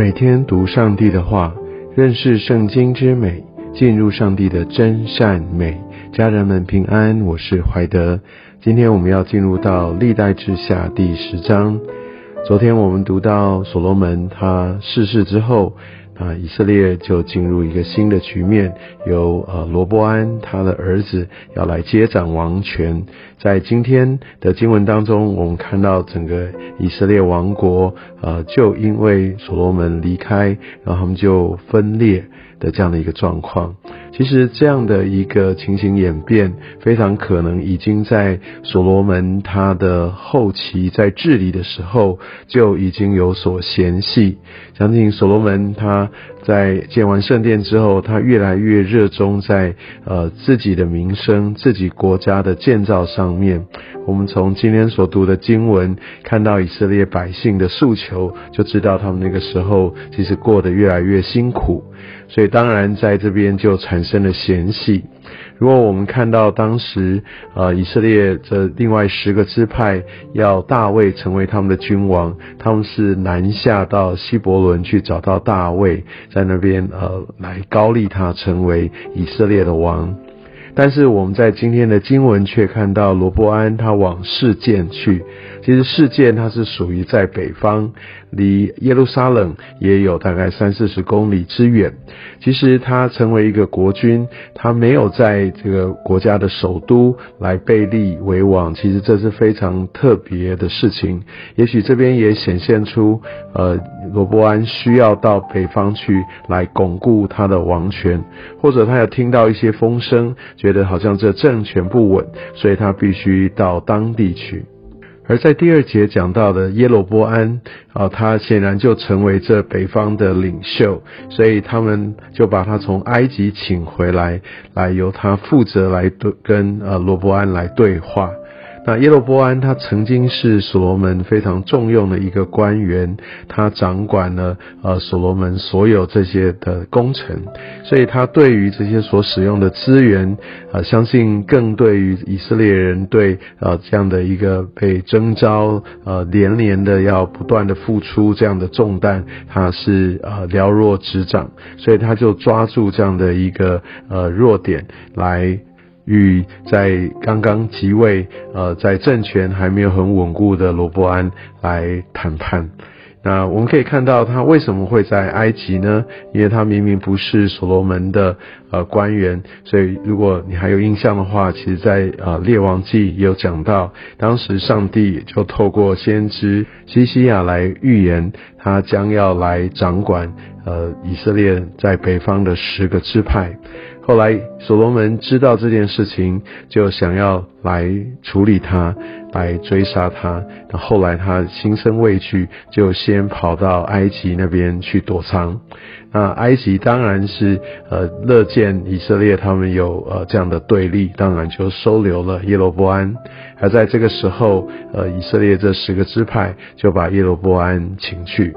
每天读上帝的话，认识圣经之美，进入上帝的真善美。家人们平安，我是怀德。今天我们要进入到历代志下第十章。昨天我们读到所罗门他逝世之后。啊，以色列就进入一个新的局面，由呃罗伯安他的儿子要来接掌王权。在今天的经文当中，我们看到整个以色列王国，呃，就因为所罗门离开，然后他们就分裂的这样的一个状况。其实这样的一个情形演变，非常可能已经在所罗门他的后期在治理的时候就已经有所嫌隙。相信所罗门他在建完圣殿之后，他越来越热衷在呃自己的名声、自己国家的建造上面。我们从今天所读的经文看到以色列百姓的诉求，就知道他们那个时候其实过得越来越辛苦。所以当然在这边就产生了嫌隙。如果我们看到当时呃以色列这另外十个支派要大卫成为他们的君王，他们是南下到希伯伦去找到大卫，在那边呃来高立他成为以色列的王。但是我们在今天的经文却看到罗伯安他往事件去。其实事件它是属于在北方，离耶路撒冷也有大概三四十公里之远。其实他成为一个国君，他没有在这个国家的首都来被立为王。其实这是非常特别的事情。也许这边也显现出，呃，罗伯安需要到北方去来巩固他的王权，或者他有听到一些风声，觉得好像这政权不稳，所以他必须到当地去。而在第二节讲到的耶罗波安啊，他显然就成为这北方的领袖，所以他们就把他从埃及请回来，来由他负责来对跟呃罗伯安来对话。那耶罗波安他曾经是所罗门非常重用的一个官员，他掌管了呃所罗门所有这些的工程，所以他对于这些所使用的资源，啊，相信更对于以色列人对呃这样的一个被征召，呃连连的要不断的付出这样的重担，他是呃了若指掌，所以他就抓住这样的一个呃弱点来。与在刚刚即位，呃，在政权还没有很稳固的罗伯安来谈判。那我们可以看到他为什么会在埃及呢？因为他明明不是所罗门的呃官员，所以如果你还有印象的话，其实在呃列王记有讲到，当时上帝就透过先知西西亚来预言，他将要来掌管呃以色列在北方的十个支派。后来所罗门知道这件事情，就想要来处理他，来追杀他。那后来他心生畏惧，就先跑到埃及那边去躲藏。那埃及当然是呃乐见以色列他们有呃这样的对立，当然就收留了耶罗波安。而在这个时候，呃以色列这十个支派就把耶罗波安请去。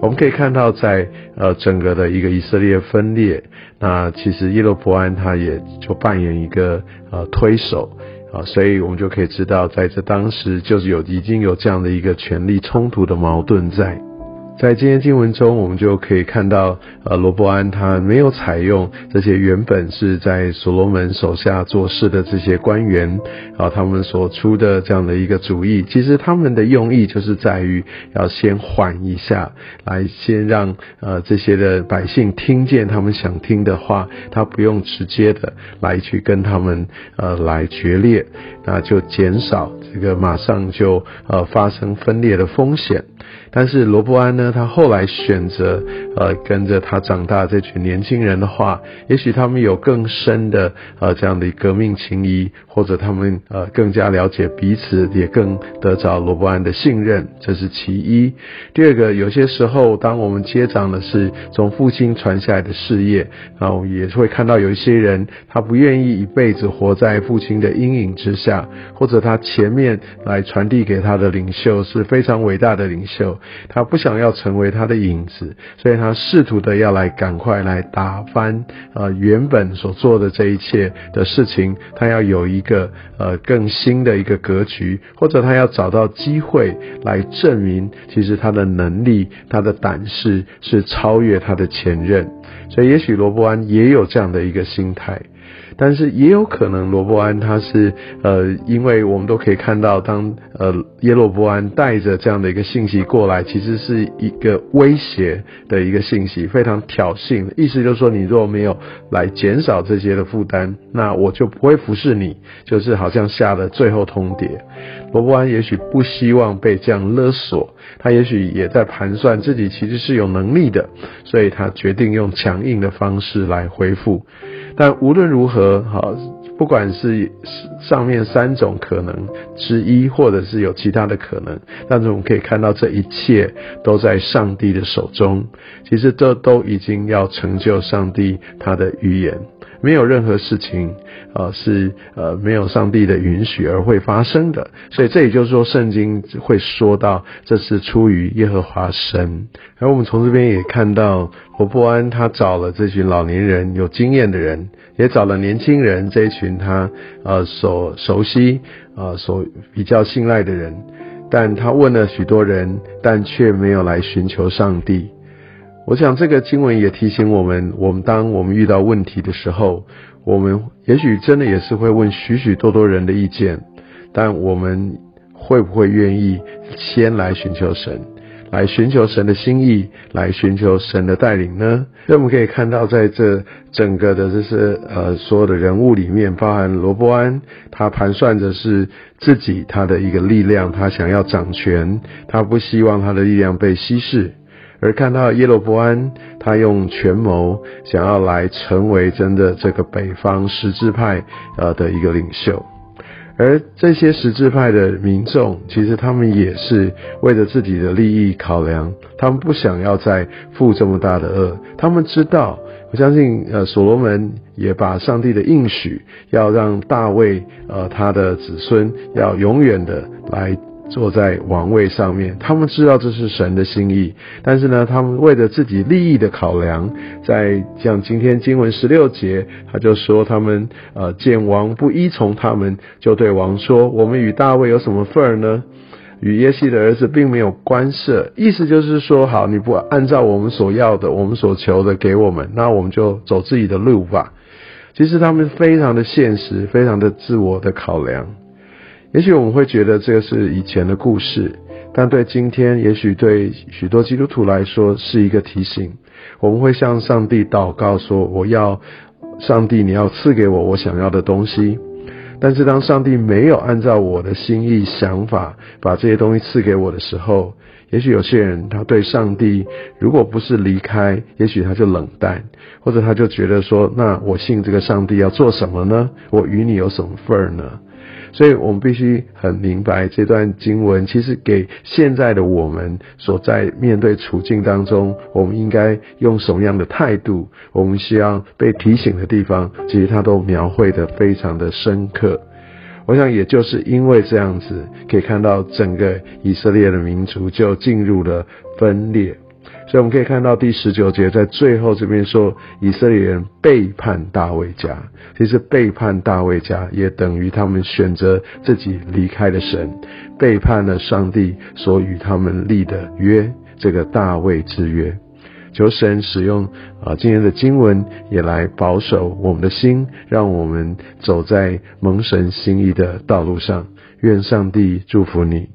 我们可以看到，在呃整个的一个以色列分裂，那其实耶罗伯安他也就扮演一个呃推手啊，所以我们就可以知道，在这当时就是有已经有这样的一个权力冲突的矛盾在。在今天经文中，我们就可以看到，呃，罗伯安他没有采用这些原本是在所罗门手下做事的这些官员，啊，他们所出的这样的一个主意，其实他们的用意就是在于要先缓一下，来先让呃这些的百姓听见他们想听的话，他不用直接的来去跟他们呃来决裂，那就减少这个马上就呃发生分裂的风险。但是罗伯安呢？他后来选择呃跟着他长大这群年轻人的话，也许他们有更深的呃这样的革命情谊，或者他们呃更加了解彼此，也更得着罗伯安的信任，这是其一。第二个，有些时候当我们接掌的是从父亲传下来的事业，然后也会看到有一些人他不愿意一辈子活在父亲的阴影之下，或者他前面来传递给他的领袖是非常伟大的领。袖，他不想要成为他的影子，所以他试图的要来赶快来打翻呃原本所做的这一切的事情，他要有一个呃更新的一个格局，或者他要找到机会来证明，其实他的能力、他的胆识是超越他的前任，所以也许罗伯安也有这样的一个心态。但是也有可能罗伯安他是呃，因为我们都可以看到，当呃耶罗伯安带着这样的一个信息过来，其实是一个威胁的一个信息，非常挑衅，意思就是说，你若没有来减少这些的负担，那我就不会服侍你，就是好像下了最后通牒。罗伯安也许不希望被这样勒索，他也许也在盘算自己其实是有能力的，所以他决定用强硬的方式来回复。但无论如何，好，不管是上面三种可能之一，或者是有其他的可能，但是我们可以看到这一切都在上帝的手中。其实这都已经要成就上帝他的预言。没有任何事情，呃，是呃没有上帝的允许而会发生的。所以这也就是说，圣经会说到这是出于耶和华神。而我们从这边也看到，罗伯安他找了这群老年人、有经验的人，也找了年轻人这一群他呃所熟悉、呃所比较信赖的人，但他问了许多人，但却没有来寻求上帝。我想这个经文也提醒我们，我们当我们遇到问题的时候，我们也许真的也是会问许许多多人的意见，但我们会不会愿意先来寻求神，来寻求神的心意，来寻求神的带领呢？所以我们可以看到，在这整个的这些呃所有的人物里面，包含罗伯安，他盘算着是自己他的一个力量，他想要掌权，他不希望他的力量被稀释。而看到耶罗伯安，他用权谋想要来成为真的这个北方十字派呃的一个领袖，而这些十字派的民众，其实他们也是为了自己的利益考量，他们不想要再负这么大的恶，他们知道，我相信呃所罗门也把上帝的应许，要让大卫呃他的子孙要永远的来。坐在王位上面，他们知道这是神的心意，但是呢，他们为了自己利益的考量，在像今天经文十六节，他就说他们呃见王不依从他们，就对王说：我们与大卫有什么份儿呢？与耶西的儿子并没有关涉。意思就是说，好，你不按照我们所要的、我们所求的给我们，那我们就走自己的路吧。其实他们非常的现实，非常的自我的考量。也许我们会觉得这个是以前的故事，但对今天，也许对许多基督徒来说是一个提醒。我们会向上帝祷告说：“我要上帝，你要赐给我我想要的东西。”但是当上帝没有按照我的心意、想法把这些东西赐给我的时候，也许有些人他对上帝，如果不是离开，也许他就冷淡，或者他就觉得说：“那我信这个上帝要做什么呢？我与你有什么份儿呢？”所以我们必须很明白这段经文，其实给现在的我们所在面对处境当中，我们应该用什么样的态度？我们需要被提醒的地方，其实他都描绘的非常的深刻。我想，也就是因为这样子，可以看到整个以色列的民族就进入了分裂。所以我们可以看到第十九节，在最后这边说，以色列人背叛大卫家。其实背叛大卫家，也等于他们选择自己离开了神，背叛了上帝所与他们立的约，这个大卫之约。求神使用啊今天的经文，也来保守我们的心，让我们走在蒙神心意的道路上。愿上帝祝福你。